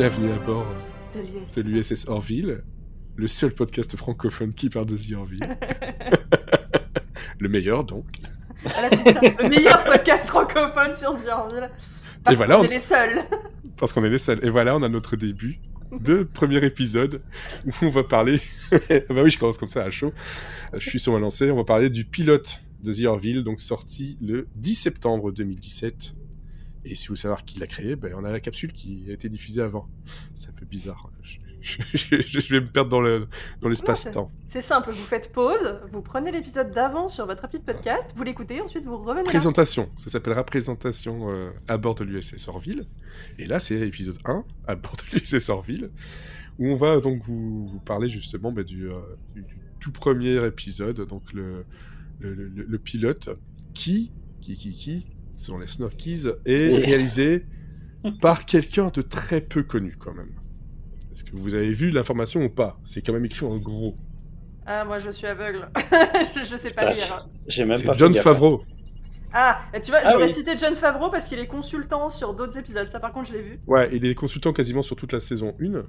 Bienvenue à bord De l'USS. Orville, le seul podcast francophone qui parle de The Orville. le meilleur donc. Le meilleur podcast francophone sur The Orville. Parce Et voilà, qu'on on- est les seuls. Parce qu'on est les seuls. Et voilà, on a notre début de premier épisode où on va parler. bah oui, je commence comme ça à chaud. Je suis sur ma lancée. On va parler du pilote de The Orville, donc sorti le 10 septembre 2017. Et si vous voulez savoir qui l'a créé, ben, on a la capsule qui a été diffusée avant. C'est un peu bizarre. Je, je- je- je vais me perdre dans le dans l'espace-temps. C'est simple, vous faites pause, vous prenez l'épisode d'avant sur votre appli de podcast, vous l'écoutez, ensuite vous revenez là. Présentation, ça s'appellera présentation euh, à bord de l'USS Orville. Et là, c'est épisode 1 à bord de l'USS Orville, où on va donc vous, vous parler justement du, euh, du- du tout premier épisode, donc le, le, le- le pilote, qui, qui, qui, qui, selon les Snorkies, est réalisé par quelqu'un de très peu connu quand même. Est-ce que vous avez vu l'information ou pas? C'est quand même écrit en gros. Ah, moi je suis aveugle. je, sais pas Putain, lire. J'ai même pas John. Favreau. Ah, et tu vois, Ah j'aurais oui. cité John Favreau parce qu'il est consultant sur d'autres épisodes. Ça, par contre, je l'ai vu. Ouais, il est consultant quasiment sur toute la saison 1.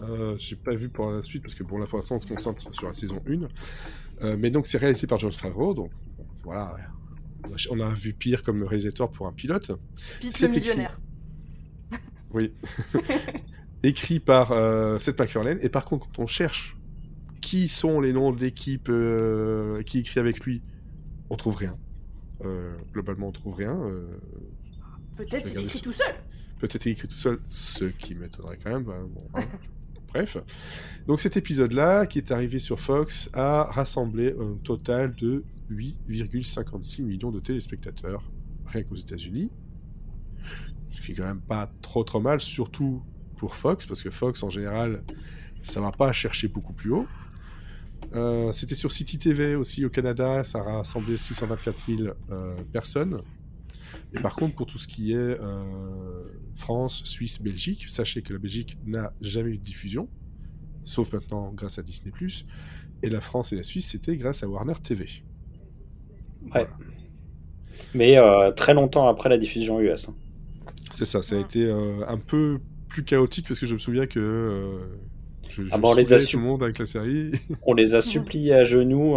Euh, J'ai pas vu pour la suite parce que pour l'instant on se concentre sur la saison 1. Euh, mais donc c'est réalisé par John Favreau, donc voilà. On a vu pire comme réalisateur pour un pilote. C'est écrit. millionnaire. Oui. Écrit par euh, Seth MacFarlane. Et par contre, quand on cherche qui sont les noms de l'équipe euh, qui écrit avec lui, on trouve rien. Euh, globalement, on trouve rien. Euh, Peut-être il écrit tout seul. Peut-être écrit tout seul, ce qui m'étonnerait quand même. bah, bon, hein. Bref. Donc cet épisode-là, qui est arrivé sur Fox, a rassemblé un total de 8,56 millions de téléspectateurs, rien qu'aux États-Unis. Ce qui est quand même pas trop trop mal, surtout pour Fox, parce que Fox, en général, ça va pas chercher beaucoup plus haut. Euh, C'était sur City TV aussi au Canada, ça a rassemblé 624 000 euh, personnes. Et par contre, pour tout ce qui est euh, France, Suisse, Belgique, sachez que la Belgique n'a jamais eu de diffusion, sauf maintenant grâce à Disney+. Et la France et la Suisse, c'était grâce à Warner TV. Ouais. Mais euh, très longtemps après la diffusion US. hein. C'est ça, ça a été euh, un peu plus chaotique parce que je me souviens que euh, je, je Ah bah, on les a tout su- le monde avec la série. On les a suppliés à genoux,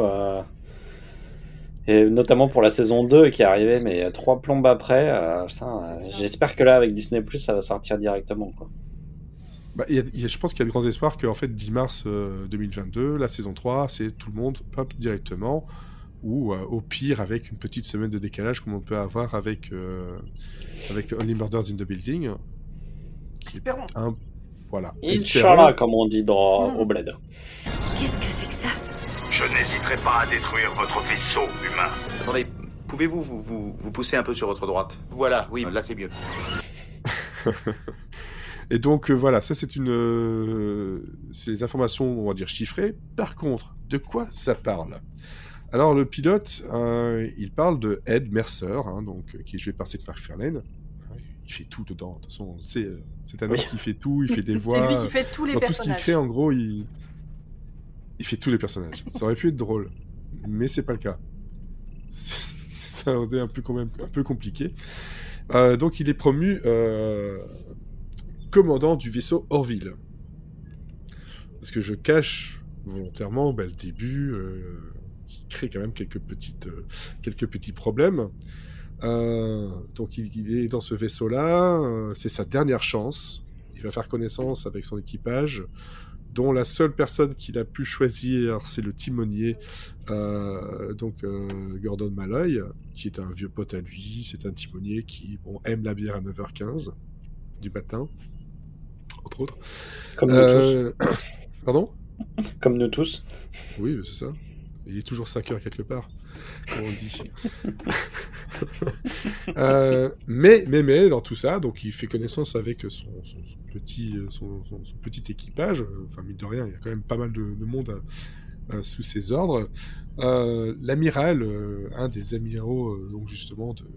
et notamment pour la saison 2 qui est arrivée, mais trois plombes après. euh, euh, J'espère que là, avec Disney, ça va sortir directement. Quoi. Bah, il y a- il y a- je pense qu'il y a de grands espoirs qu'en fait, 10 mars euh, 2022, la saison 3, c'est tout le monde pop directement, ou euh, au pire avec une petite semaine de décalage comme on peut avoir avec, euh, avec Only Murders in the Building. Qui est Espérons. un... Voilà. Inch'Allah, comme on dit dans, Mm. au bled. Qu'est-ce que Je n'hésiterai pas à détruire votre vaisseau humain. Attendez, pouvez-vous vous, vous, vous pousser un peu sur votre droite? Voilà, oui, là c'est mieux. Et donc euh, voilà, ça c'est une, euh, c'est les informations, on va dire chiffrées. Par contre, de quoi ça parle? Alors le pilote, euh, il parle de Ed Mercer, hein, donc euh, qui est joué par Seth MacFarlane. Il fait tout dedans. De toute façon, euh, c'est un Oui. homme qui fait tout. Il fait des C'est voix. lui qui fait tous les Dans tout ce qu'il personnages. fait, en gros, il... il fait tous les personnages. Ça aurait pu être drôle, mais c'est pas le cas. Ça aurait été un peu, un peu compliqué. Euh, donc, il est promu euh, commandant du vaisseau Orville. Parce que je cache volontairement bah, le début, euh, qui crée quand même quelques, petits problèmes. Donc il, est dans ce vaisseau-là, c'est sa dernière chance. Il va faire connaissance avec son équipage, dont la seule personne qu'il a pu choisir, c'est le timonier, euh, donc euh, Gordon Malloy, qui est un vieux pote à lui. C'est un timonier qui bon, aime la bière à 9h15 du matin, entre autres. Comme nous Euh, Pardon? Tous. Comme nous tous. Oui, c'est ça. Il est toujours 5 heures quelque part, Euh, mais, mais, mais, dans tout ça, donc il fait connaissance avec son, petit, euh, son, petit équipage. Euh, Enfin, mine de rien, il y a quand même pas mal de, de monde sous ses ordres. L'amiral, un des amiraux, donc justement, de,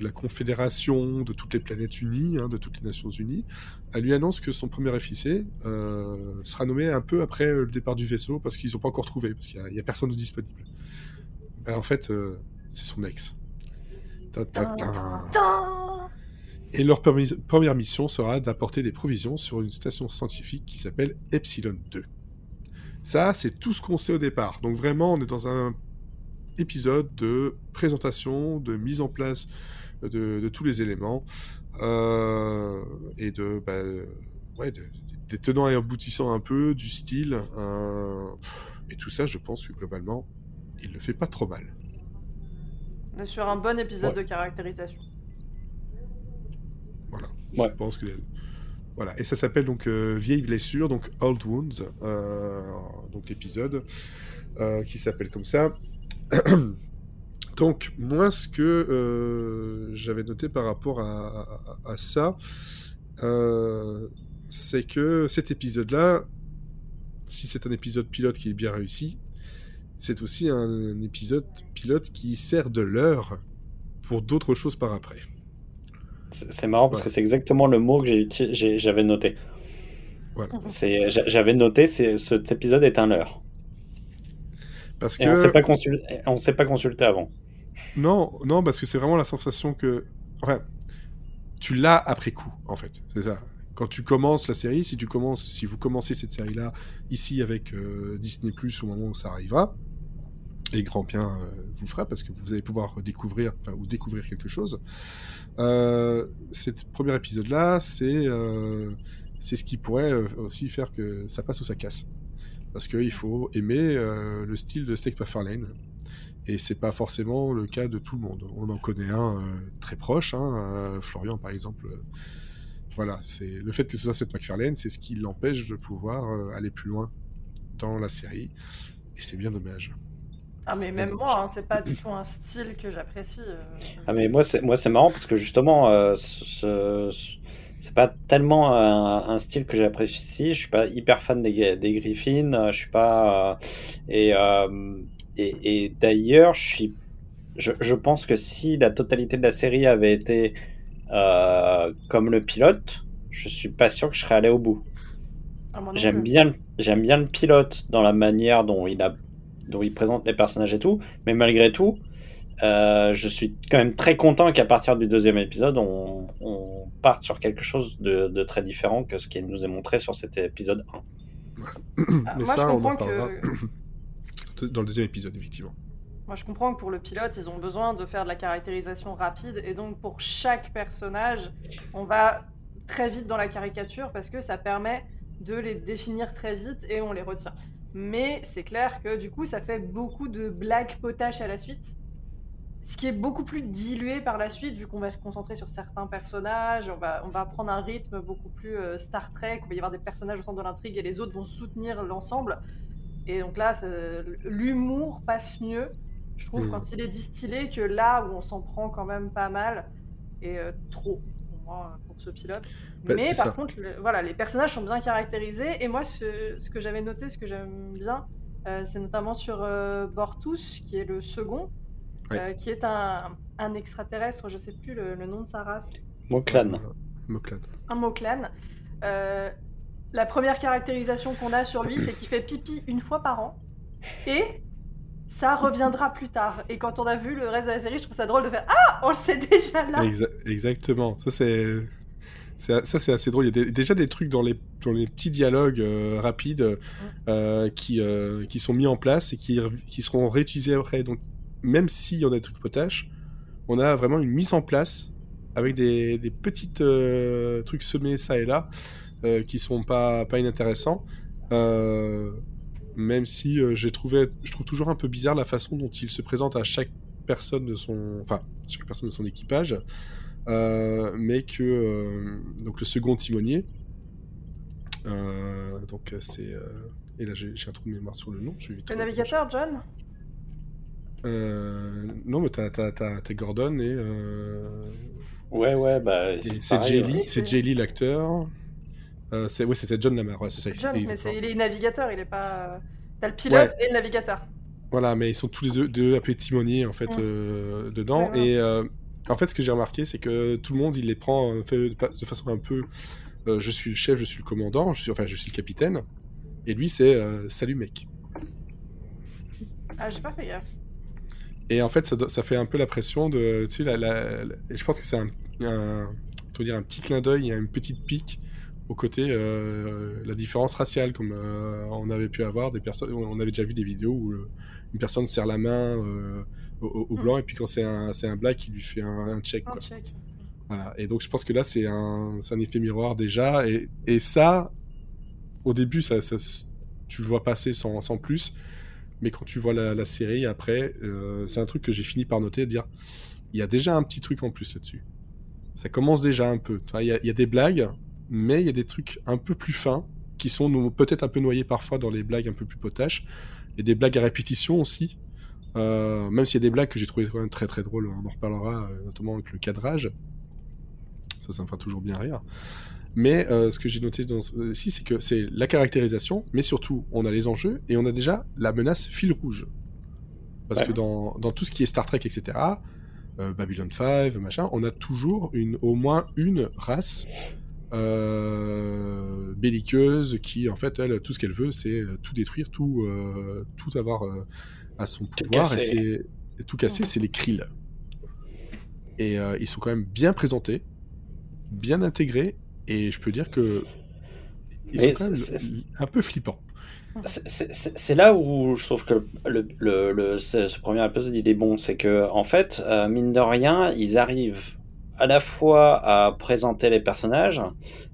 la Confédération, de toutes les planètes unies, hein, de toutes les Nations unies, elle lui annonce que son premier officier sera nommé un peu après le départ du vaisseau parce qu'ils n'ont pas encore trouvé, parce qu'il n'y a, personne disponible. Ben, en fait, euh, c'est son ex. Ta, ta, ta. Tin, tin. Et leur première mission sera d'apporter des provisions sur une station scientifique qui s'appelle Epsilon 2. Ça, c'est tout ce qu'on sait au départ. Donc vraiment, on est dans un épisode de présentation, de mise en place de, de tous les éléments euh, et de, bah, euh, ouais, de- des tenants et aboutissants un peu, du style. euh, et tout ça, je pense que globalement, il le fait pas trop mal. On est sur un bon épisode Ouais. de caractérisation. Voilà. Ouais. Je pense que. Voilà. Et ça s'appelle donc euh, Vieille blessure, donc Old Wounds, euh, donc l'épisode euh, qui s'appelle comme ça. donc, moi, ce que euh, j'avais noté par rapport à, à- à ça, euh, c'est que cet épisode-là, si c'est un épisode pilote qui est bien réussi, c'est aussi un épisode pilote qui sert de leurre pour d'autres choses par après. C'est marrant parce Ouais. que c'est exactement le mot que j'avais noté. Voilà. J'avais noté cet épisode est un leurre. Parce Et on que s'est pas, consul- on s'est pas consulté avant. non, non, parce que c'est vraiment la sensation que, enfin, tu l'as après coup, en fait. C'est ça. Quand tu commences la série, si tu commences, si vous commencez cette série-là ici avec euh, Disney Plus au moment où ça arrivera, et grand bien euh, vous fera parce que vous allez pouvoir découvrir, ou découvrir quelque chose. Euh, cet premier épisode-là, c'est euh, c'est ce qui pourrait aussi faire que ça passe ou ça casse. Parce qu'il faut aimer le style de Steak McFarlane. Et c'est pas forcément le cas de tout le monde. On en connaît un très proche, hein, Florian par exemple. voilà, c'est le fait que ce soit Seth MacFarlane, c'est ce qui l'empêche de pouvoir aller plus loin dans la série. Et c'est bien dommage. Ah mais même moi, hein, c'est pas du tout un style que j'apprécie. euh. Ah mais moi c'est moi c'est marrant parce que justement euh, ce- ce- c'est pas tellement un, un style que j'apprécie. Je suis pas hyper fan des, des Griffins. euh, Je suis pas euh, et euh, et, et d'ailleurs je suis je, je pense que si la totalité de la série avait été comme le pilote, je suis pas sûr que je serais allé au bout. Ah, bien, j'aime bien le pilote dans la manière dont il a, dont il présente les personnages et tout, mais malgré tout, euh, je suis quand même très content qu'à partir du deuxième épisode, on, on parte sur quelque chose de, de très différent que ce qui nous est montré sur cet épisode 1. Ah, Mais moi, ça, je on en parlera que dans le deuxième épisode, effectivement. Moi, je comprends que pour le pilote, ils ont besoin de faire de la caractérisation rapide, et donc pour chaque personnage, on va très vite dans la caricature parce que ça permet de les définir très vite et on les retient. Mais c'est clair que du coup, ça fait beaucoup de blagues potaches à la suite, ce qui est beaucoup plus dilué par la suite, vu qu'on va se concentrer sur certains personnages, on va, on va prendre un rythme beaucoup plus euh, Star Trek, où il va y avoir des personnages au centre de l'intrigue et les autres vont soutenir l'ensemble. Et donc là, l'humour passe mieux, je trouve, Mm. quand il est distillé, que là où on s'en prend quand même pas mal, et euh, trop, pour moi, pour ce pilote. Bah, Mais par ça. contre, le- voilà, les personnages sont bien caractérisés, et moi, ce, ce que j'avais noté, ce que j'aime bien, euh, c'est notamment sur euh, Bortus, qui est le second, euh, qui est un, un extraterrestre, je sais plus le, le nom de sa race, Moklan. Euh, Moklan. un Moklan. Euh, la première caractérisation qu'on a sur lui, c'est qu'il fait pipi une fois par an. Et ça reviendra plus tard. Et quand on a vu le reste de la série, je trouve ça drôle de faire Ah, on le sait déjà là Exa- exactement. Ça, c'est. Ça, c'est assez drôle. Il y a des- déjà des trucs dans les, dans les petits dialogues euh, rapides euh, qui, euh, qui sont mis en place et qui, seront réutilisés après. Donc, même s'il y en a des trucs potaches, on a vraiment une mise en place avec des, des petites euh, trucs semés ça et là euh, qui sont pas, pas inintéressants. Même si euh, j'ai trouvé, je trouve toujours un peu bizarre la façon dont il se présente à chaque personne de son, enfin, chaque personne de son équipage, euh, mais que euh, donc le second timonier, euh, donc c'est, euh, et là j'ai j'ai un trou de mémoire sur le nom, je vais vite Le navigateur, John? Euh, non, mais t'as, t'as, t'as, t'as Gordon et, euh, Ouais, ouais, bah. c'est pareil, Jay ouais. Lee, ouais. c'est Jay Lee l'acteur. Euh, c'est, ouais, c'était John Lamar, ouais, c'est ça. John, mais c'est- exactement. il est navigateur, il est pas. T'as le pilote et le navigateur. Voilà, mais ils sont tous les deux, appelés timoniers en fait Mm. euh, dedans. Et euh, en fait, ce que j'ai remarqué, c'est que tout le monde, il les prend fait de, façon un peu. je suis le chef, je suis le commandant, je suis, enfin, je suis le capitaine. Et lui, c'est salut mec. Ah, j'ai pas fait gaffe. Et en fait, ça, ça fait un peu la pression de. Tu sais, la, la- la- et je pense que c'est un, un- un petit clin d'œil, il y a une petite pique au côté euh, la différence raciale, comme euh, on avait pu avoir des personnes, on avait déjà vu des vidéos où euh, une personne serre la main au, au blanc et puis quand c'est un, c'est un black, il lui fait un, un check. Un Quoi. check. Voilà. Et donc je pense que là c'est un, c'est un effet miroir déjà. Et, et ça, au début, ça, tu le vois passer sans, sans plus. Mais quand tu vois la, la série après, c'est un truc que j'ai fini par noter, dire il y a déjà un petit truc en plus là-dessus. Ça commence déjà un peu. Il y, a, il y a des blagues, mais il y a des trucs un peu plus fins qui sont peut-être un peu noyés parfois dans les blagues un peu plus potaches. Et des blagues à répétition aussi. Euh, même s'il y a des blagues que j'ai trouvé quand même très très drôles, on en reparlera, euh, notamment avec le cadrage. Ça, ça me fera toujours bien rire. Mais euh, ce que j'ai noté dans ici, c'est que c'est la caractérisation, mais surtout, on a les enjeux et on a déjà la menace fil rouge. Parce Ouais. que dans, dans tout ce qui est Star Trek, etc., euh, Babylon 5, machin, on a toujours une, au moins une race euh, belliqueuse qui, en fait, elle, tout ce qu'elle veut, c'est euh, tout détruire, tout, euh, tout avoir euh, à son Tout pouvoir. Et casser. c'est et tout casser, c'est les Krill. Et ils sont quand même bien présentés, bien intégrés, et je peux dire que ils Mais sont quand même un peu flippants. C'est- là où je trouve que le, le, le- ce, ce premier épisode il est bon, c'est que en fait, mine de rien, ils arrivent à la fois à présenter les personnages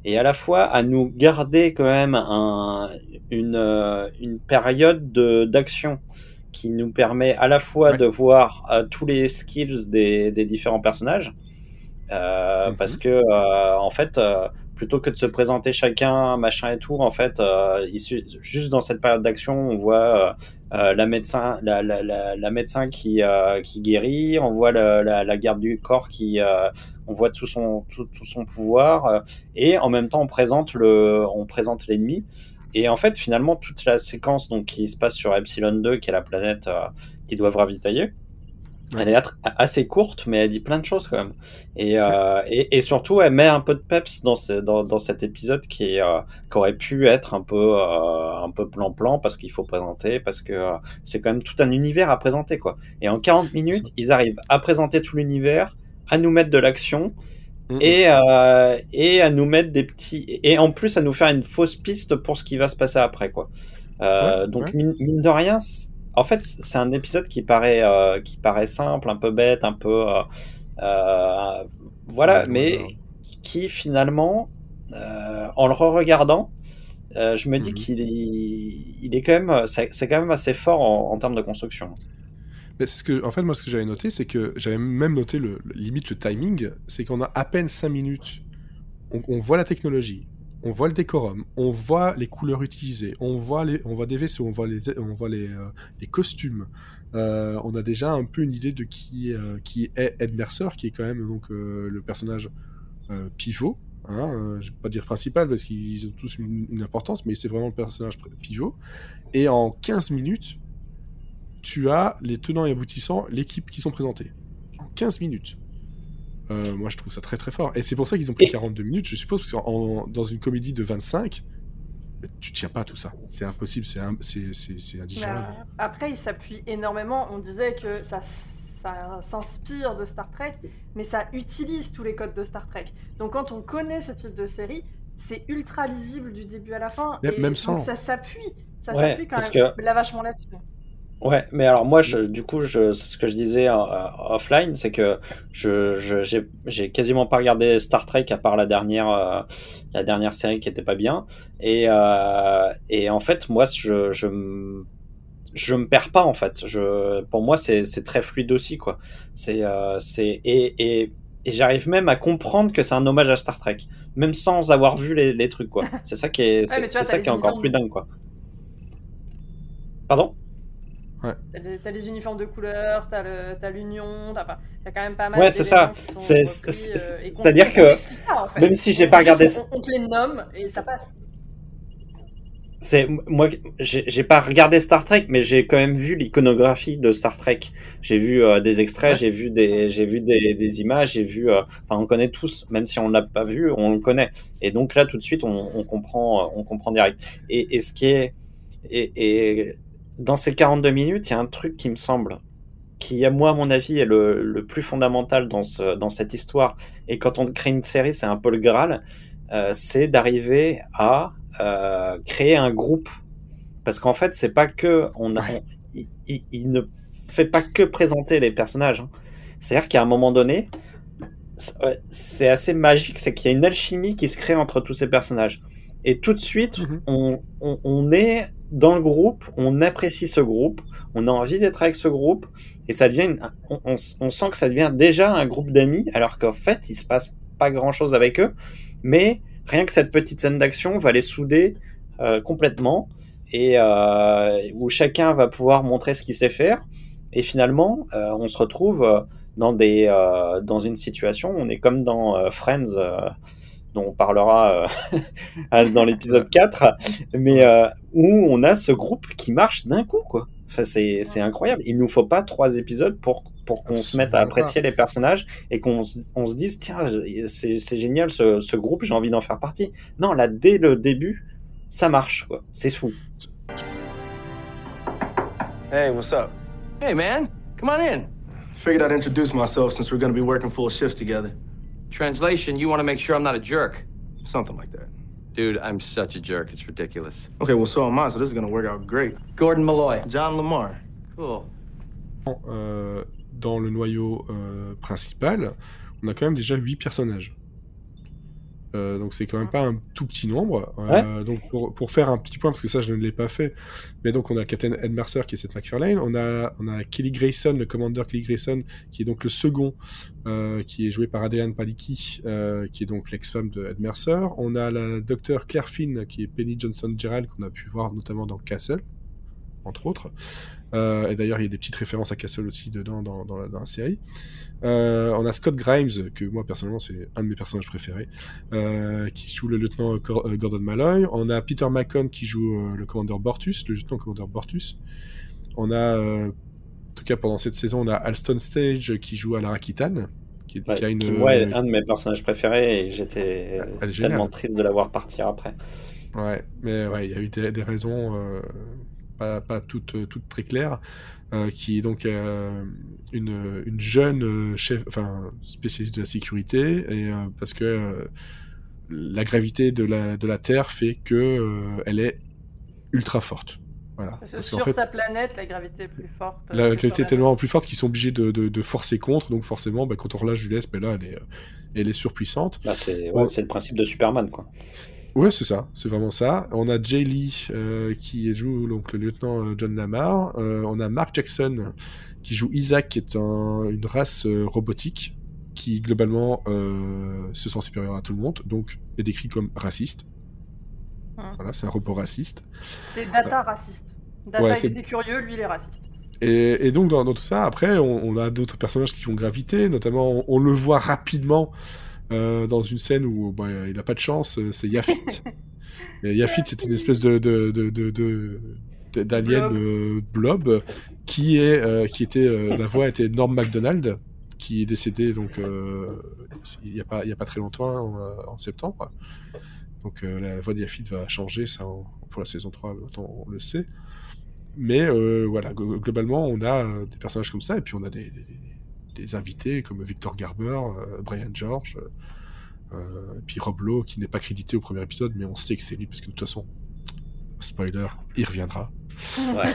et à la fois à nous garder quand même un, une, euh, une période de- d'action qui nous permet à la fois Ouais. de voir euh, tous les skills des, des différents personnages, euh, Mhm. parce que euh, en fait, plutôt que de se présenter chacun, machin et tout, en fait, il juste dans cette période d'action, on voit euh, la médecin, la, la, la, la médecin qui, euh, qui guérit, on voit la, la, garde du corps qui, euh, on voit tout son, tout, tout son pouvoir, euh, et en même temps, on présente le, on présente l'ennemi. Et en fait, finalement, toute la séquence donc qui se passe sur Epsilon 2, qui est la planète euh, qu'ils doivent ravitailler. Elle est assez courte, mais elle dit plein de choses quand même. Et, euh, et, et surtout, elle met un peu de peps dans, ce, dans, dans cet épisode qui, est, euh, qui aurait pu être un peu euh, un peu plan-plan parce qu'il faut présenter, parce que euh, c'est quand même tout un univers à présenter quoi. Et en 40 minutes, ils arrivent à présenter tout l'univers, à nous mettre de l'action et euh, et à nous mettre des petits et en plus à nous faire une fausse piste pour ce qui va se passer après quoi. Euh, Ouais, donc ouais. Mine, de rien, en fait c'est un épisode qui paraît euh, qui paraît simple, un peu bête, un peu euh, euh, voilà, Ouais, mais qui finalement en le re-regardant je me dis Mhm. qu'il est, il est quand même, c'est c'est quand même assez fort en, en termes de construction. Mais c'est ce que, en fait, moi, ce que j'avais noté, c'est que j'avais même noté le, le- limite le timing, c'est qu'on a à peine 5 minutes. On, on voit la technologie, on voit le décorum, on voit les couleurs utilisées, on voit les, on des vaisseaux, on voit les, euh, costumes. Euh, on a déjà un peu une idée de qui, euh, est Ed Mercer, qui est quand même donc le personnage pivot. Hein, je vais pas dire principal parce qu'ils ont tous une, importance, mais c'est vraiment le personnage pivot. Et en 15 minutes, tu as les tenants et aboutissants, l'équipe qui sont présentés. En 15 minutes. Euh, moi, je trouve ça très très fort. Et c'est pour ça qu'ils ont pris Et- 42 minutes, je suppose, parce que dans une comédie de 25, tu tiens pas à tout ça. C'est impossible, c'est un- c'est- c'est- c'est indigérable. Bah, après, il s'appuie énormément. On disait que ça, ça s'inspire de Star Trek, mais ça utilise tous les codes de Star Trek. Donc, quand on connaît ce type de série, c'est ultra lisible du début à la fin. Même- et même donc sans. Ça s'appuie. Ça Ouais, s'appuie quand même que- là vachement là-dessus. Ouais, mais alors moi, je, du coup, je, ce que je disais euh, offline, c'est que je, je, j'ai, quasiment pas regardé Star Trek à part la dernière, euh, la dernière série qui était pas bien. Et, euh, et en fait, moi, je, je, me- je me perds pas en fait. Je, pour moi, c'est, c'est très fluide aussi, quoi. C'est, euh, c'est et, et, et j'arrive même à comprendre que c'est un hommage à Star Trek, même sans avoir vu les, les trucs, quoi. C'est ça qui est, c'est, ça qui est encore plus dingue, quoi. Pardon? T'as les, uniformes de couleur, t'as l'union, t'as pas- quand même pas mal Ouais, c'est ça. euh, c'est-à-dire que en fait. même si j'ai pas regardé on, on te les nomme et ça passe. C'est moi, j'ai pas regardé Star Trek, mais j'ai quand même vu l'iconographie de Star Trek. J'ai vu euh, des extraits, j'ai vu des, j'ai vu des, des images, j'ai vu. euh, Enfin, on connaît tous, même si on l'a pas vu, on le connaît. Et donc là, tout de suite, on, on comprend, on comprend direct. Et, et ce qui est, et, et dans ces 42 minutes, il y a un truc qui me semble qui, à moi, à mon avis, est le, le plus fondamental dans, ce, dans cette histoire, et quand on crée une série, c'est un peu le Graal, euh, c'est d'arriver à euh, créer un groupe. Parce qu'en fait, c'est pas que. On a, on- il, il- il ne fait pas que présenter les personnages. hein. C'est-à-dire qu'à un moment donné, c'est- assez magique, c'est qu'il y a une alchimie qui se crée entre tous ces personnages. Et tout de suite, Mhm. on, on- on est dans le groupe, on apprécie ce groupe, on a envie d'être avec ce groupe, et ça devient, on, sent que ça devient déjà un groupe d'amis, alors qu'en fait, il se passe pas grand-chose avec eux, mais rien que cette petite scène d'action va les souder euh, complètement, et euh, où chacun va pouvoir montrer ce qu'il sait faire, et finalement, euh, on se retrouve dans, des, dans une situation, on est comme dans Friends, dont on parlera euh, dans l'épisode 4, mais euh, où on a ce groupe qui marche d'un coup, quoi. Enfin, c'est c'est incroyable. Il nous faut pas trois épisodes pour, pour qu'on se mette à apprécier les personnages et qu'on se- on se dise, tiens, c'est c'est génial ce, ce groupe, j'ai envie d'en faire partie. Non, là, dès le début, ça marche, quoi. C'est fou. Hey, what's up? Hey, man, come on in. Figured I'd introduce myself since we're gonna be working full shifts together. Translation, you want to make sure I'm not a jerk. Something like that. Dude, I'm such a jerk. It's ridiculous. Okay, well, so am I, so this is gonna work out great. Gordon Malloy. John Lamar. Cool. Euh, dans le noyau euh, principal, on a quand même déjà 8 personnages. Euh, donc c'est quand même pas un tout petit nombre. Euh, Donc pour, pour faire un petit point, parce que ça je ne l'ai pas fait, mais donc on a Captain Ed Mercer qui est Seth MacFarlane, on a, on a Kelly Grayson, le commandeur Kelly Grayson, qui est donc le second, euh, qui est joué par Adrian Palicki, qui est donc l'ex-femme de Ed Mercer. On a la docteure Claire Finn, qui est Penny Johnson Gerald, qu'on a pu voir notamment dans Castle, entre autres. Euh, et d'ailleurs, il y a des petites références à Castle aussi dedans dans, dans, la, dans la série. Euh, on a Scott Grimes, que moi personnellement c'est un de mes personnages préférés, euh, qui joue le lieutenant Gordon Malloy. On a Peter Macon qui joue le commandeur Bortus, le lieutenant commandeur Bortus. On a, en tout cas pendant cette saison, on a Alston Stage qui joue Alara Kitan, qui, Ouais, qui a une. qui, moi, est un de mes personnages préférés et j'étais géniale. tellement triste de la voir partir après. Ouais, mais ouais, il y a eu des, des raisons pas, pas toutes, euh, toutes très claires, euh, qui est donc euh, une, une jeune chef, enfin spécialiste de la sécurité, et euh, parce que euh, la gravité de la, de la Terre fait que euh, elle est ultra forte. Voilà. Parce sur fait, sa planète, la gravité est plus forte. la gravité est tellement plus forte qu'ils sont obligés de, de, de forcer contre, donc forcément, bah, quand on relâche du lest, bah, là, elle est, elle est surpuissante. Bah, c'est Ouais. ouais, c'est le principe de Superman, quoi. Ouais, c'est ça, c'est vraiment ça. On a Jay Lee euh, qui joue donc le lieutenant euh, John Lamar. Euh, on a Mark Jackson qui joue Isaac, qui est un- une race euh, robotique qui globalement euh, se sent supérieur à tout le monde, donc est décrit comme raciste. Hum. Voilà, c'est un robot raciste. C'est Data raciste. Data Ouais, était curieux, lui il est raciste. Et, et donc dans, dans tout ça, après, on, on a d'autres personnages qui vont graviter, notamment on, on le voit rapidement euh, dans une scène où bah, il n'a pas de chance, euh, c'est Yafit. Et Yafit, c'est une espèce de, d'alien Blob. euh, blob qui est qui était la voix était Norm Macdonald qui est décédé donc il y a pas il y a pas très longtemps en, en septembre donc la voix de Yafit va changer ça en- pour la saison 3 autant on le sait mais euh, voilà glo- globalement on a des personnages comme ça et puis on a des, des, des invités comme Victor Garber euh, Brian George euh, et puis Rob Lowe qui n'est pas crédité au premier épisode mais on sait que c'est lui parce que de toute façon spoiler il reviendra Ouais.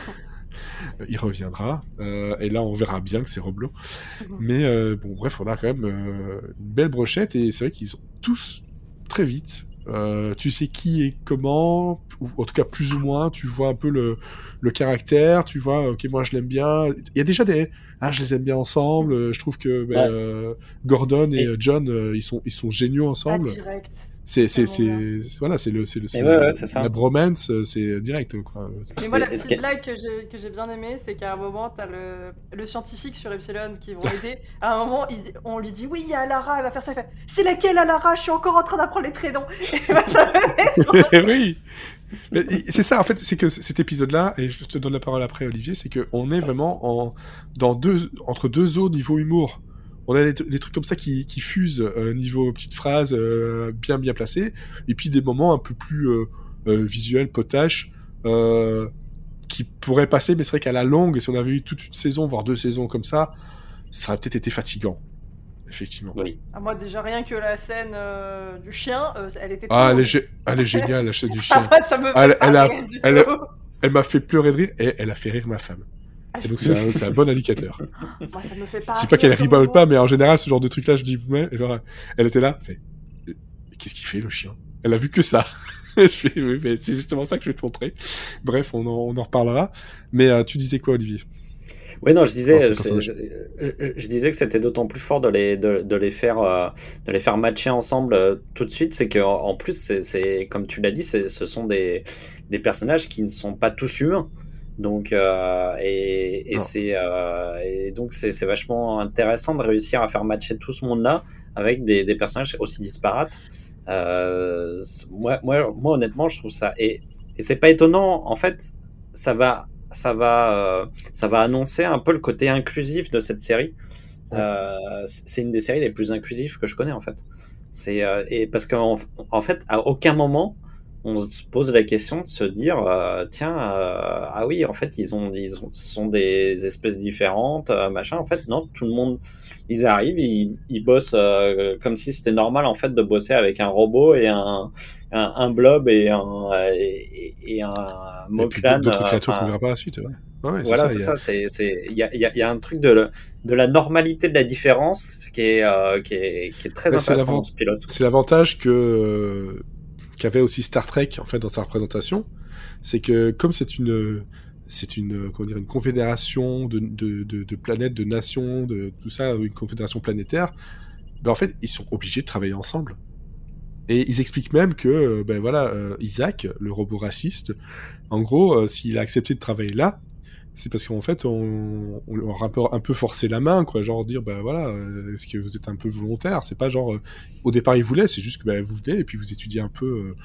Euh, il reviendra. Euh, et là, on verra bien que c'est Roblo. Mhm. Mais euh, bon, bref, on a quand même euh, une belle brochette et c'est vrai qu'ils sont tous très vite. Euh, tu sais qui est comment, ou en tout cas plus ou moins, tu vois un peu le, le caractère, tu vois, ok, moi je l'aime bien. Il y a déjà des, ah, je les aime bien ensemble, je trouve que ben, Ouais. euh, Gordon et Et- euh, John, euh, ils, sont, ils sont géniaux Ah, ensemble. C'est, c'est, Vraiment c'est, voilà, c'est le, c'est le, ouais, la, ouais, bromance, c'est direct, quoi. Mais moi, la petite que- blague que j'ai, que j'ai bien aimée, c'est qu'à un moment, t'as le, le scientifique sur Epsilon qui vont aider. À un moment, il- on lui dit Oui, il y a Alara, elle va faire ça. Il fait C'est laquelle Alara Je suis encore en train d'apprendre les prénoms. Et bah, ça oui. C'est ça, en fait, c'est que cet épisode-là, et je te donne la parole après, Olivier, c'est qu'on est vraiment en, dans deux, entre deux eaux niveau humour. On a des, trucs comme ça qui, fusent euh, niveau petites phrases euh, bien bien placées, et puis des moments un peu plus euh, visuels, potaches, qui pourrait passer, mais c'est vrai qu'à la longue, si on avait eu toute une saison, voire deux saisons comme ça, ça aurait peut-être été fatigant. Effectivement. Oui. Ah, moi, déjà, rien que la scène euh, du chien, euh, elle était. Ah, elle est, gé- elle est géniale, la chaîne du Ah, chien. moi, ça me fait Elle- a- du elle. Elle m'a fait pleurer de rire et elle a fait rire ma femme. Ah, Et donc c'est un, bon indicateur. Moi, ça me fait pas Je dis pas qu'elle rigole pas, mais en général, ce genre de truc-là, je dis, genre, elle était là, fait, qu'est-ce qu'il fait le chien? Elle a vu que ça. je fais, oui, mais c'est justement ça que je vais te montrer. Bref, on en, on en reparlera. Mais euh, tu disais quoi, Olivier? Oui, non, je disais, je, disais que c'était d'autant plus fort de les, de, de les faire, euh, de les faire matcher ensemble euh, tout de suite. C'est que en plus, c'est, c'est- comme tu l'as dit, ce sont des, des personnages qui ne sont pas tous humains. Donc, euh, et, et c'est, euh, et donc c'est, c'est vachement intéressant de réussir à faire matcher tout ce monde-là avec des, des personnages aussi disparates. Euh, moi, moi, moi, honnêtement, je trouve ça et, et c'est pas étonnant. En fait, ça va, ça va, euh, ça va annoncer un peu le côté inclusif de cette série. Euh, c'est une des séries les plus inclusives que je connais en fait. C'est euh, et parce qu'en en fait, à aucun moment on se pose la question de se dire euh, tiens euh, ah oui en fait ils ont ils ont- ce sont des espèces différentes euh, machin en fait non tout le monde ils arrivent ils, ils bossent euh, comme si c'était normal en fait de bosser avec un robot et un un, un blob et un et, et- un Moklan, d'autres euh, créatures qu'on verra par la suite. Ouais, ouais, voilà, c'est ça. C'est, c'est, il y a, y a- y a un truc de, le- de la normalité de la différence qui est, euh, qui est, qui est très intéressant dans ce pilote. C'est l'avantage que euh, qu'avait aussi Star Trek en fait dans sa représentation, c'est que comme c'est une c'est une comment une confédération de, planètes, de nations, de tout ça, une confédération planétaire. Ben en fait, ils sont obligés de travailler ensemble. Et ils expliquent même que, euh, ben voilà, euh, Isaac, le robot raciste, en gros, euh, s'il a accepté de travailler là, c'est parce qu'en fait, on, on leur a un peu, forcé la main, quoi. Genre dire, ben voilà, euh, est-ce que vous êtes un peu volontaire? C'est pas genre, euh, au départ, ils voulaient, c'est juste que ben, vous venez et puis vous étudiez un peu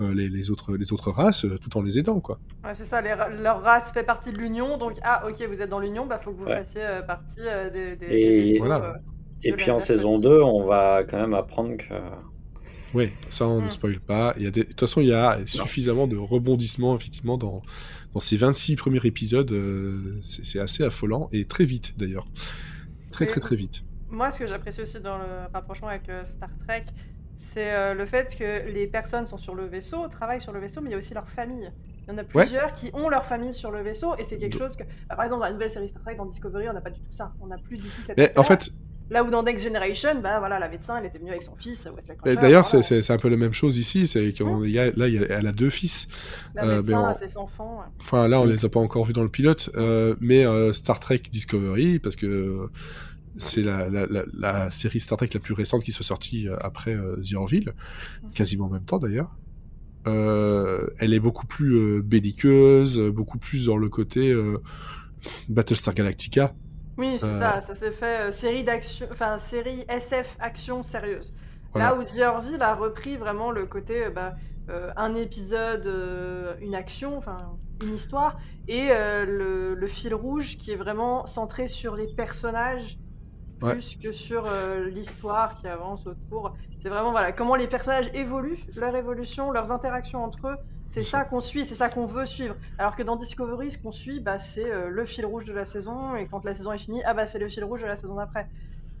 euh, les, les, autres, les autres races tout en les aidant, quoi. Ouais, c'est ça, les leur race fait partie de l'Union, donc ah ok, vous êtes dans l'Union, bah faut que vous Ouais. fassiez euh, partie euh, des, des, Et- des Voilà. euh, Et puis en saison 2, on va quand même apprendre que. Oui, ça on ne Mm. spoil pas. Il y a des... De toute façon, il y a suffisamment de rebondissements, effectivement, dans, dans ces 26 premiers épisodes. euh, c'est assez affolant, et très vite, d'ailleurs. Très, très, très vite. Moi, ce que j'apprécie aussi dans le rapprochement avec euh, Star Trek, c'est euh, le fait que les personnes sont sur le vaisseau, travaillent sur le vaisseau, mais il y a aussi leur famille. Il y en a plusieurs qui ont leur famille sur le vaisseau, et c'est quelque chose que, bah, par exemple, dans la nouvelle série Star Trek, dans Discovery, on n'a pas du tout ça. On n'a plus du tout cette Mais en fait, Là où dans Next Generation, bah voilà, la médecin, elle était venue avec son fils, Crusher, d'ailleurs, voilà. c'est- un peu la même chose ici. C'est qu'on là, a, elle a deux fils. La euh, médecin mais a ses enfants. ouais. Enfin, là, on les a pas encore vus dans le pilote, euh, mais euh, Star Trek Discovery, parce que c'est la, la, la, la série Star Trek la plus récente qui soit sortie euh, après euh, The Orville, quasiment en même temps d'ailleurs. Euh, elle est beaucoup plus euh, belliqueuse, euh, beaucoup plus dans le côté euh, Battlestar Galactica. Oui, c'est Euh, ça, ça s'est fait euh, série d'action, enfin série SF action sérieuse. Voilà. Là où The Orville a repris vraiment le côté euh, bah, euh, un épisode, une action, enfin une histoire, et le, le fil rouge qui est vraiment centré sur les personnages Ouais. plus que sur l'histoire qui avance autour. C'est vraiment voilà comment les personnages évoluent, leur évolution, leurs interactions entre eux. C'est ça qu'on suit, c'est ça qu'on veut suivre. Alors que dans Discovery, ce qu'on suit, bah, c'est euh, le fil rouge de la saison, et quand la saison est finie, ah bah c'est le fil rouge de la saison d'après.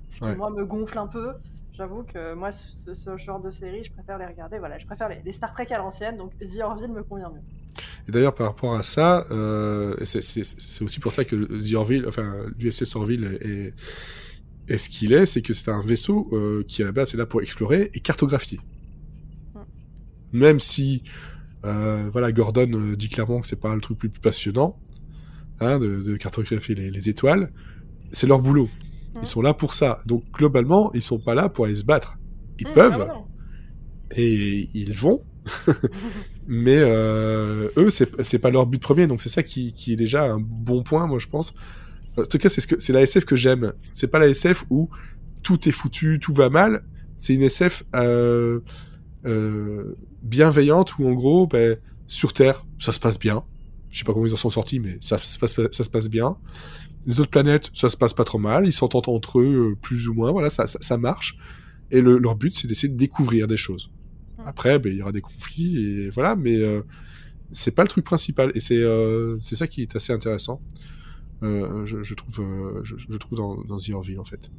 Ce qui Ouais. moi me gonfle un peu. J'avoue que moi, ce, ce genre de série, je préfère les regarder. Voilà, je préfère les, les Star Trek à l'ancienne, donc The Orville me convient mieux. Et d'ailleurs, par rapport à ça, euh, c'est- aussi pour ça que The Orville, enfin, l'USS Orville est, est ce qu'il est, c'est que c'est un vaisseau euh, qui à la base est là pour explorer et cartographier. Mm. Même si, euh, voilà, Gordon euh, dit clairement que c'est pas le truc le plus passionnant, hein, de, de cartographier les, les étoiles, c'est leur boulot. Ils sont là pour ça. Donc globalement, ils sont pas là pour aller se battre. Ils peuvent ah non. et ils vont. Mais euh, eux, c'est c'est pas leur but premier, donc c'est ça qui, qui est déjà un bon point, moi je pense. En tout cas, c'est ce que c'est la SF que j'aime. C'est pas la SF où tout est foutu, tout va mal. C'est une SF euh, euh, bienveillante où en gros, ben, sur Terre, ça se passe bien. Je sais pas comment ils en sont sortis, mais ça, se passe, ça se passe bien. Les autres planètes, ça se passe pas trop mal. Ils s'entendent entre eux, euh, plus ou moins. Voilà, ça, ça, ça marche. Et le, leur but, c'est d'essayer de découvrir des choses. Après, ben, il y aura des conflits et voilà, mais euh, c'est pas le truc principal. Et c'est euh, ça qui est assez intéressant, euh, je, je trouve, euh, je, je trouve dans, dans The Orville, en fait.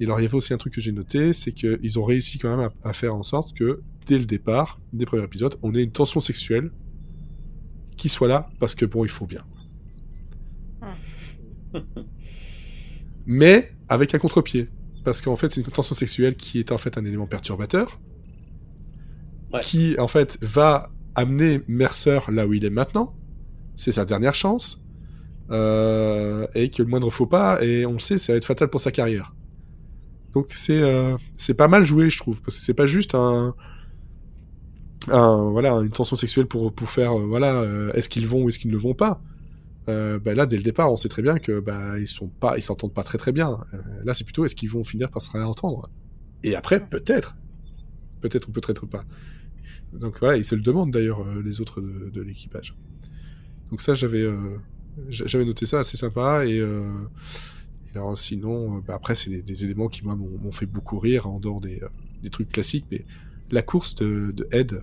Et alors, il y avait aussi un truc que j'ai noté, c'est qu'ils ont réussi quand même à, à faire en sorte que, dès le départ, des premiers épisodes, on ait une tension sexuelle qui soit là, parce que bon, il faut bien. Mais avec un contre-pied. Parce qu'en fait, c'est une tension sexuelle qui est en fait un élément perturbateur. Ouais. Qui, en fait, va amener Mercer là où il est maintenant. C'est sa dernière chance. Euh, et que le moindre faux pas, et on le sait, ça va être fatal pour sa carrière. Donc c'est euh, c'est pas mal joué, je trouve, parce que c'est pas juste un, voilà une tension sexuelle pour pour faire euh, voilà euh, est-ce qu'ils vont ou est-ce qu'ils ne vont pas. Euh, bah là dès le départ, on sait très bien que bah ils sont pas ils s'entendent pas très très bien. Euh, là c'est plutôt est-ce qu'ils vont finir par se réentendre. Et après peut-être peut-être ou peut-être pas. Donc voilà, ils se le demandent d'ailleurs les autres de, l'équipage. Donc ça j'avais j'a- j'avais noté ça assez sympa et et alors sinon, bah, après, c'est des, des éléments qui, moi, m'ont fait beaucoup rire, en dehors des, des trucs classiques, mais la course de, de Ed,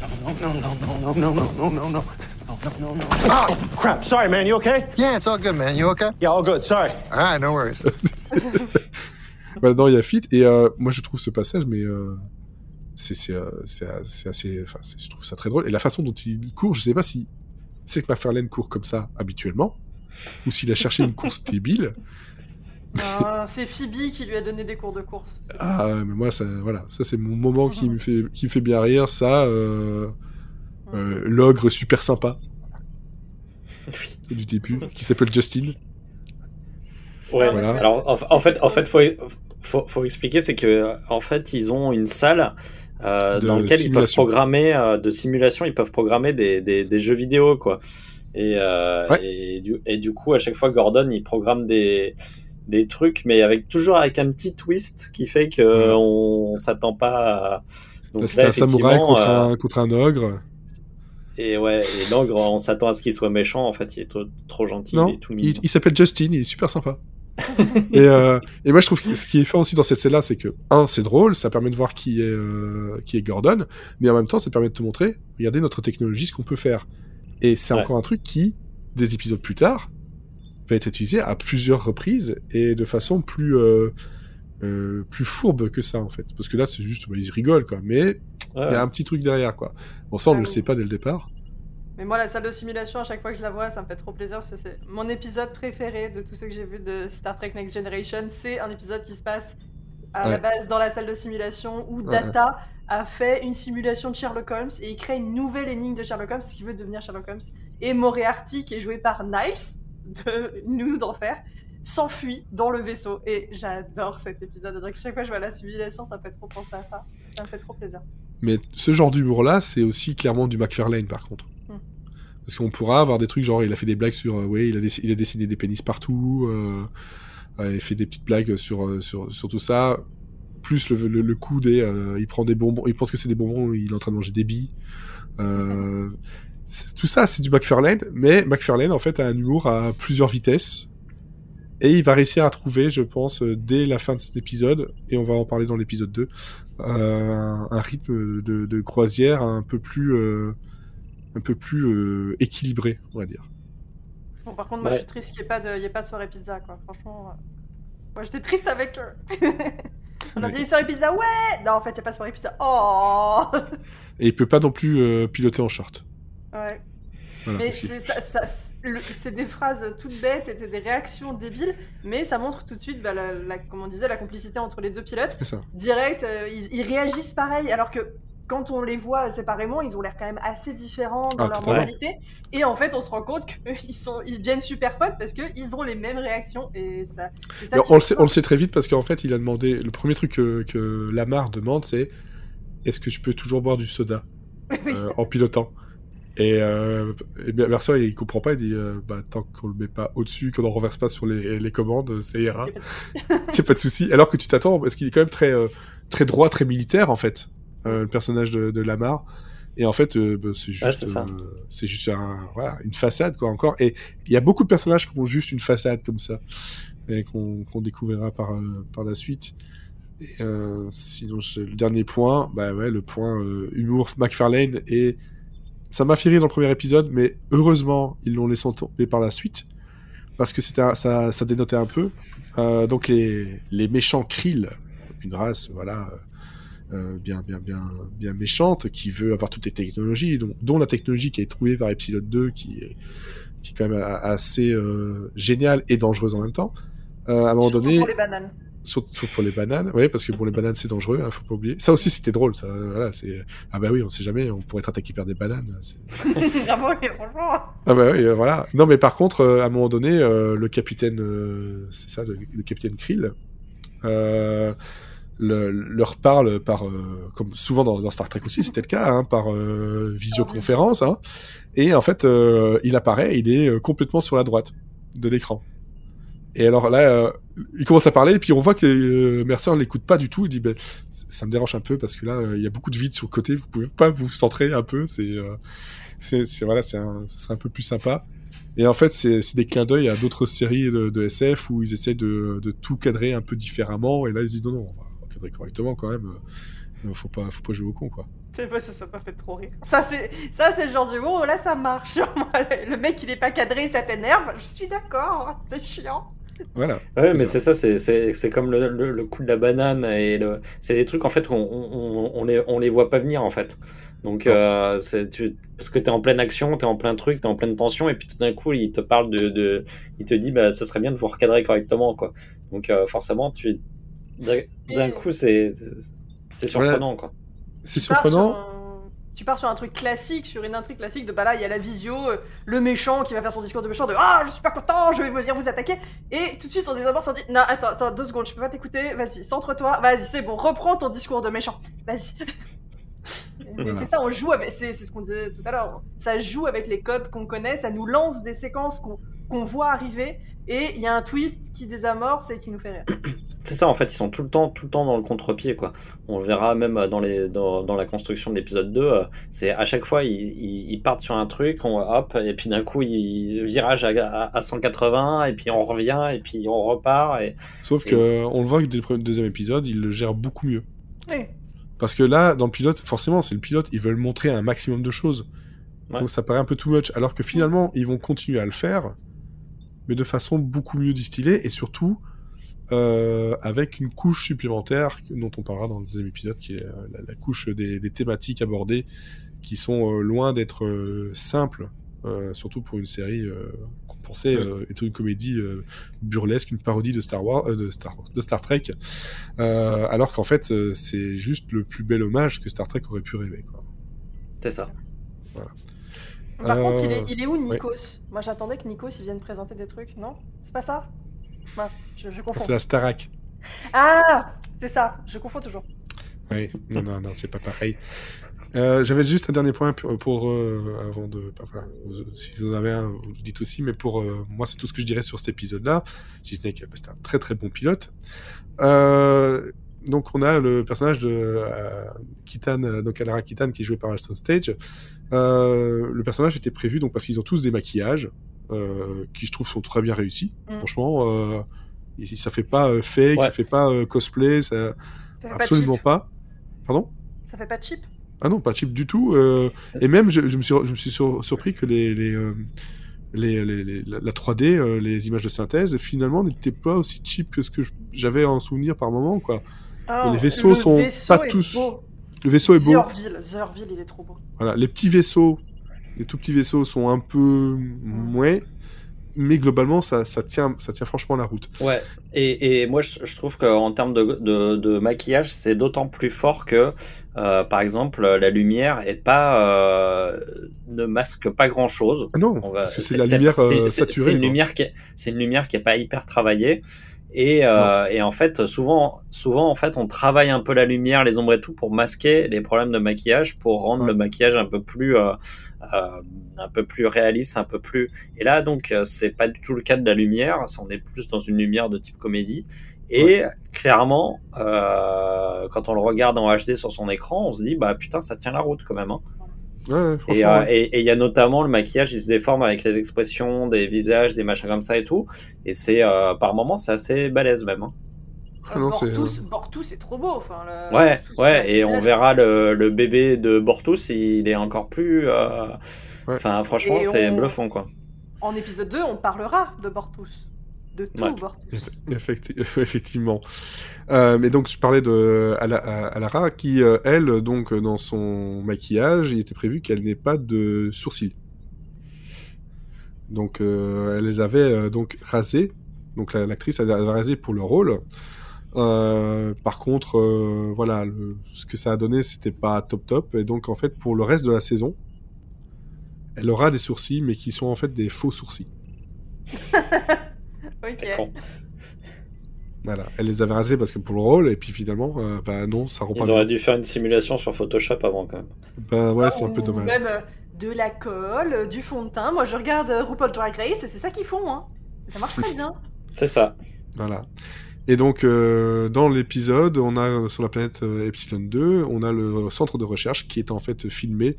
no, no, no, no, no, no, no, no, no. No, no, no, no. Oh, crap. Sorry, man. You okay? Yeah, it's all good, man. You okay? Yeah, all good. Sorry. All right, no worries. voilà, dans Yafit. Et euh, moi, je trouve ce passage, mais euh, c'est euh, a- assez. Enfin, je trouve ça très drôle. Et la façon dont il court, je sais pas si c'est que McFarlane court comme ça habituellement, ou s'il a cherché une course débile. Non, c'est Phoebe qui lui a donné des cours de course. Ah, mais moi, ça, voilà, ça c'est mon moment qui me fait qui me fait bien rire. Ça, euh, euh, l'ogre super sympa du début, qui s'appelle Justin. Ouais. Voilà. Alors en, en fait, en fait, faut, faut, faut expliquer, c'est que en fait, ils ont une salle euh, dans laquelle ils peuvent programmer euh, de simulation, ils peuvent programmer des, des, des jeux vidéo, quoi. Et, euh, Ouais. et, du, et du coup, à chaque fois, Gordon, il programme des des trucs, mais avec toujours avec un petit twist qui fait que Ouais. on s'attend pas. À... C'était un samouraï contre, euh, un, contre un ogre. Et ouais, et l'ogre, on s'attend à ce qu'il soit méchant. En fait, il est trop, trop gentil, il Non, est tout il, il s'appelle Justin, il est super sympa. et, euh, et moi je trouve que ce qui est fait aussi dans cette scène-là, c'est que un, c'est drôle, ça permet de voir qui est euh, qui est Gordon, mais en même temps, ça permet de te montrer, regardez notre technologie, ce qu'on peut faire. Et c'est Ouais. encore un truc qui, des épisodes plus tard, va être utilisé à plusieurs reprises et de façon plus euh, euh, plus fourbe que ça en fait. Parce que là, c'est juste, bah, ils rigolent quoi, mais il Ouais, y a un petit truc derrière quoi. Bon, ça, on Ah ne le oui. sait pas dès le départ. Mais moi, la salle de simulation, à chaque fois que je la vois, ça me fait trop plaisir parce que c'est mon épisode préféré de tous ceux que j'ai vus de Star Trek Next Generation. C'est un épisode qui se passe à la base dans la salle de simulation où Ouais, Data a fait une simulation de Sherlock Holmes et il crée une nouvelle énigme de Sherlock Holmes parce qu'il veut devenir Sherlock Holmes. Et Moriarty, qui est joué par Niles de Nous d'Enfer, s'enfuit dans le vaisseau. Et j'adore cet épisode. Donc, chaque fois que je vois la simulation, ça me fait trop penser à ça. Ça me fait trop plaisir. Mais ce genre d'humour-là, c'est aussi clairement du McFarlane, par contre. Hmm. Parce qu'on pourra avoir des trucs genre, il a fait des blagues sur, euh, ouais, il a, il a dessiné des pénis partout, euh, euh, il fait des petites blagues sur, euh, sur, sur tout ça. Plus le, le, le coup des, euh, il prend des bonbons, il pense que c'est des bonbons, il est en train de manger des billes. Tout ça, c'est du McFarlane, mais McFarlane, en fait, a un humour à plusieurs vitesses. Et il va réussir à trouver, je pense, euh, dès la fin de cet épisode, et on va en parler dans l'épisode 2, euh, un, un rythme de, de croisière un peu plus, euh, un peu plus euh, équilibré, on va dire. Bon, par contre, moi, Ouais. je suis triste qu'il n'y ait, pas de- il y ait pas de soirée pizza, quoi. Franchement, moi, j'étais triste avec eux. On a Ouais. dit soirée pizza, ouais Non, en fait, il n'y a pas de soirée pizza. Oh Et il peut pas non plus euh, piloter en short. Ouais. Voilà, Mais c'est ça- ça- des phrases toutes bêtes et c'est des réactions débiles, mais ça montre tout de suite, bah, la, la- comme on disait, la complicité entre les deux pilotes. ça. Direct, euh, ils, ils réagissent pareil, alors que quand on les voit séparément, ils ont l'air quand même assez différents dans Ah, leur mentalité. Et en fait, on se rend compte qu'ils sont, ils deviennent super potes parce qu'ils ont les mêmes réactions. Et ça, on, le sait, on le sait très vite parce qu'en fait, il a demandé. Le premier truc que, que Lamar demande, c'est est-ce que je peux toujours boire du soda euh, en pilotant? Et, euh, et bien, Mercer, il comprend pas, il dit euh, bah, tant qu'on le met pas au-dessus, qu'on ne renverse pas sur les, les commandes, ça ira. Il n'y a pas de souci. Alors que tu t'attends, parce qu'il est quand même très, euh, très droit, très militaire, en fait, euh, le personnage de, de Lamar. Et en fait, euh, bah, c'est juste, c'est ça. euh, c'est juste un, voilà, une façade, quoi, encore. Et il y a beaucoup de personnages qui ont juste une façade comme ça, et qu'on qu'on découvrira par, euh, par la suite. Et, euh, sinon, le dernier point, bah ouais, le point euh, humour McFarlane, et ça m'a fait rire dans le premier épisode, mais heureusement, ils l'ont laissé tomber par la suite, parce que c'était ça, ça dénotait un peu. Euh, donc les, les méchants Krill, une race, voilà, euh, bien, bien, bien, bien méchante, qui veut avoir toutes les technologies, dont, dont la technologie qui est trouvée par Epsilon 2, qui est, qui est quand même assez euh, géniale et dangereuse en même temps. Euh, à un moment Surtout donné, pour les bananes. Surtout pour les bananes, oui, parce que pour les bananes c'est dangereux, hein, faut pas oublier. Ça aussi c'était drôle, ça. Voilà, c'est ah bah oui, on sait jamais, on pourrait être attaqué par des bananes. oui, franchement. Ah bah oui, euh, voilà. Non mais par contre, euh, à un moment donné, euh, le capitaine, euh, c'est ça, le, le capitaine Krill, le- leur parle par, comme souvent dans, dans Star Trek aussi, c'était le cas, hein, par visioconférence. Hein, et en fait, il apparaît, il est complètement sur la droite de l'écran. Et alors là, euh, il commence à parler, et puis on voit que euh, Mercer l'écoute pas du tout. Il dit, ben, ça me dérange un peu parce que là, euh, il y a beaucoup de vide sur le côté. Vous pouvez pas vous centrer un peu. C'est, c'est, voilà, c'est ce serait un peu plus sympa. Et en fait, c'est, des clins d'œil à d'autres séries de, SF où ils essaient de, de tout cadrer un peu différemment. Et là, ils disent non, non, on va cadrer correctement quand même. Faut pas, faut pas jouer au con, quoi. Ça, ça m'a fait trop rire. Ça, c'est ça, c'est le genre du oh là, ça marche. Le mec, il est pas cadré, ça t'énerve. Je suis d'accord, c'est chiant. Voilà. Ouais, C'est mais c'est ça, c'est- c'est c'est comme le, le, le coup de la banane et le... c'est des trucs en fait où on, on, on les on les voit pas venir en fait. Donc euh, c'est tu parce que t'es en pleine action, t'es en plein truc, t'es en pleine tension et puis tout d'un coup il te parle de, de il te dit bah ce serait bien de vous recadrer correctement quoi. Donc euh, forcément tu d'un coup c'est c'est Voilà. surprenant quoi. C'est Tu surprenant. Tu pars sur un truc classique, sur une intrigue classique de bah là, il y a la visio, euh, le méchant qui va faire son discours de méchant de ah, je suis pas content, je vais venir vous attaquer. Et tout de suite, on désaborde, on dit non, attends, attends, deux secondes, je peux pas t'écouter, vas-y, centre-toi, vas-y, c'est bon, reprends ton discours de méchant, vas-y. Mais c'est ça, on joue avec, c'est c'est ce qu'on disait tout à l'heure, ça joue avec les codes qu'on connaît, ça nous lance des séquences qu'on qu'on voit arriver, et il y a un twist qui désamorce et qui nous fait rire. C'est ça en fait, ils sont tout le temps tout le temps dans le contre-pied quoi. On le verra même dans les dans, dans la construction de l'épisode 2, euh, c'est à chaque fois ils, ils, ils partent sur un truc, on hop et puis d'un coup ils virage à, à, à 180 et puis on revient et puis on repart et Sauf Et que on le voit que dès le premier- deuxième épisode, il le gère beaucoup mieux. Oui. Parce que là, dans le pilote, forcément, c'est le pilote, ils veulent montrer un maximum de choses. Ouais. Donc ça paraît un peu too much. Alors que finalement, ils vont continuer à le faire, mais de façon beaucoup mieux distillée et surtout euh, avec une couche supplémentaire dont on parlera dans le deuxième épisode, qui est euh, la, la couche des, des thématiques abordées qui sont euh, loin d'être euh, simples, euh, surtout pour une série euh, qu'on pensait euh, être une comédie euh, burlesque, une parodie de Star Wars, euh, de Star Wars, de Star Trek, euh, alors qu'en fait c'est juste le plus bel hommage que Star Trek aurait pu rêver. C'est ça. Par contre, il est, il est où Nikos? Moi j'attendais que Nikos il vienne présenter des trucs, non? C'est pas ça? Mince, je, je confonds. C'est la Starac. Ah C'est ça, je confonds toujours. Oui, non, non, non, c'est pas pareil. Euh, J'avais juste un dernier point pour, pour, euh, avant de. bah, voilà, vous- si vous en avez un, vous le dites aussi, mais pour euh, moi, c'est tout ce que je dirais sur cet épisode-là, si ce n'est que bah, c'est un très très bon pilote. Donc, on a le personnage de Kitan, donc Alara Kitan, qui est joué par Alston Stage. Le personnage était prévu donc parce qu'ils ont tous des maquillages qui, je trouve, sont très bien réussis. Mm. Franchement, euh, ça fait pas euh, fake, Ouais. ça fait pas euh, cosplay, ça, Ça fait absolument pas pas. Pardon? Ça fait pas cheap ah non, pas cheap du tout. euh, et même, je, je me suis, je me suis sur- surpris que les, les, euh, les, les- les- la la 3D, euh, les images de synthèse, finalement, n'étaient pas aussi cheap que ce que j'avais en souvenir par moment. Quoi. Ah, les vaisseaux le sont vaisseau pas tous beau. Le vaisseau est beau. Zerville, Zerville, il est trop beau. Voilà, les petits vaisseaux, les tout petits vaisseaux sont un peu moins, mais globalement, ça, ça tient, ça tient franchement la route. Ouais, et, et moi je, je trouve qu'en termes de, de, de maquillage, c'est d'autant plus fort que, euh, par exemple, la lumière est pas euh, ne masque pas grand chose. Ah non, va- parce que c'est la lumière euh, saturée. C'est une quoi. lumière qui est, c'est une lumière qui est pas hyper travaillée. Et, euh, et en fait, souvent, souvent, en fait, on travaille un peu la lumière, les ombres et tout pour masquer les problèmes de maquillage, pour rendre Ouais. le maquillage un peu plus, euh, euh, un peu plus réaliste, un peu plus. Et là, donc, euh, c'est pas du tout le cas de la lumière. On est plus dans une lumière de type comédie. Et clairement, euh, quand on le regarde en HD sur son écran, on se dit, bah putain, ça tient la route quand même. hein. Ouais, franchement. Et euh, ouais. et- et il y a notamment le maquillage, il se déforme avec les expressions des visages, des machins comme ça et tout. Et c'est euh, par moments, c'est assez balèze même. hein. Ah non, c'est. Bortus, Bortus, c'est trop beau. Enfin, le- Ouais, ouais, et on verra le, le bébé de Bortus, il est encore plus. euh, Ouais. Enfin, franchement, Et c'est on- bluffant quoi. En épisode 2, on parlera de Bortus. De tout Ouais. Bortus. Effecti- Effectivement. Euh, mais donc, je parlais de Alara, qui, euh, elle, donc, dans son maquillage, il était prévu qu'elle n'ait pas de sourcils. Donc, euh, elle les avait euh, donc rasés. Donc, la- l'actrice avait rasé pour le rôle. Euh, par contre, euh, voilà, le- ce que ça a donné, c'était pas top top. Et donc, en fait, pour le reste de la saison, elle aura des sourcils, mais qui sont en fait des faux sourcils. Ok. Con. Voilà, elle les avait rasés parce que pour le rôle, et puis finalement, euh, bah non, ça rend pas Ils bien. auraient dû faire une simulation sur Photoshop avant quand même. Bah ouais, c'est un peu dommage. Même euh, de la colle, euh, du fond de teint. Moi, je regarde euh, RuPaul Drag Race, c'est ça qu'ils font. Hein. Ça marche très bien. C'est ça. Voilà. Et donc, euh, dans l'épisode, on a sur la planète euh, Epsilon 2, on a le centre de recherche qui est en fait filmé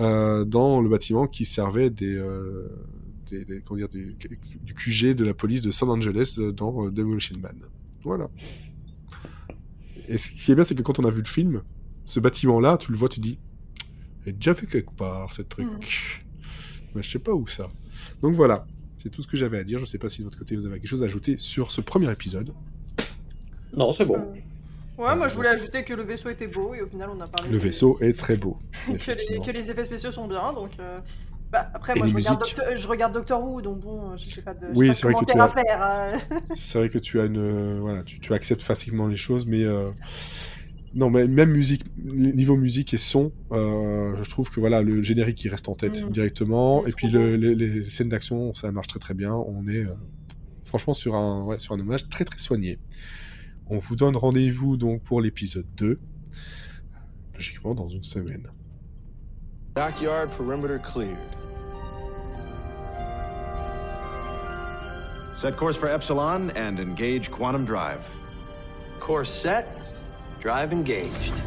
euh, dans le bâtiment qui servait des, euh, des, des- comment dire, du, du QG de la police de Los Angeles euh, dans euh, Demolition Man. Voilà. Et ce qui est bien, c'est que quand on a vu le film, ce bâtiment-là, tu le vois, tu dis, il est déjà fait quelque part, ce truc. Mais je sais pas où ça. Donc voilà, c'est tout ce que j'avais à dire. Je sais pas si de votre côté vous avez quelque chose à ajouter sur ce premier épisode. Non, c'est bon. Euh, Ouais, moi, je voulais ajouter que le vaisseau était beau, et au final, on a parlé. Le vaisseau est très beau. que, les, que les effets spéciaux sont bien, donc. euh, Bah, après, Et moi, je regarde. Doctor, je regarde Doctor Who, donc bon, je sais pas de. Oui, c'est vrai que tu as- faire. euh. C'est vrai que tu as une, euh, voilà, tu, tu acceptes facilement les choses, mais euh, non, mais même musique, niveau musique et son, euh, je trouve que voilà, le générique il reste en tête Mhm. directement, et puis le- les, les scènes d'action, ça marche très très bien. On est euh, franchement sur un, ouais, sur un hommage très très soigné. On vous donne rendez-vous donc pour l'épisode 2, logiquement dans une semaine. Dockyard perimeter cleared. Set course for Epsilon and engage quantum drive. Course set, drive engaged.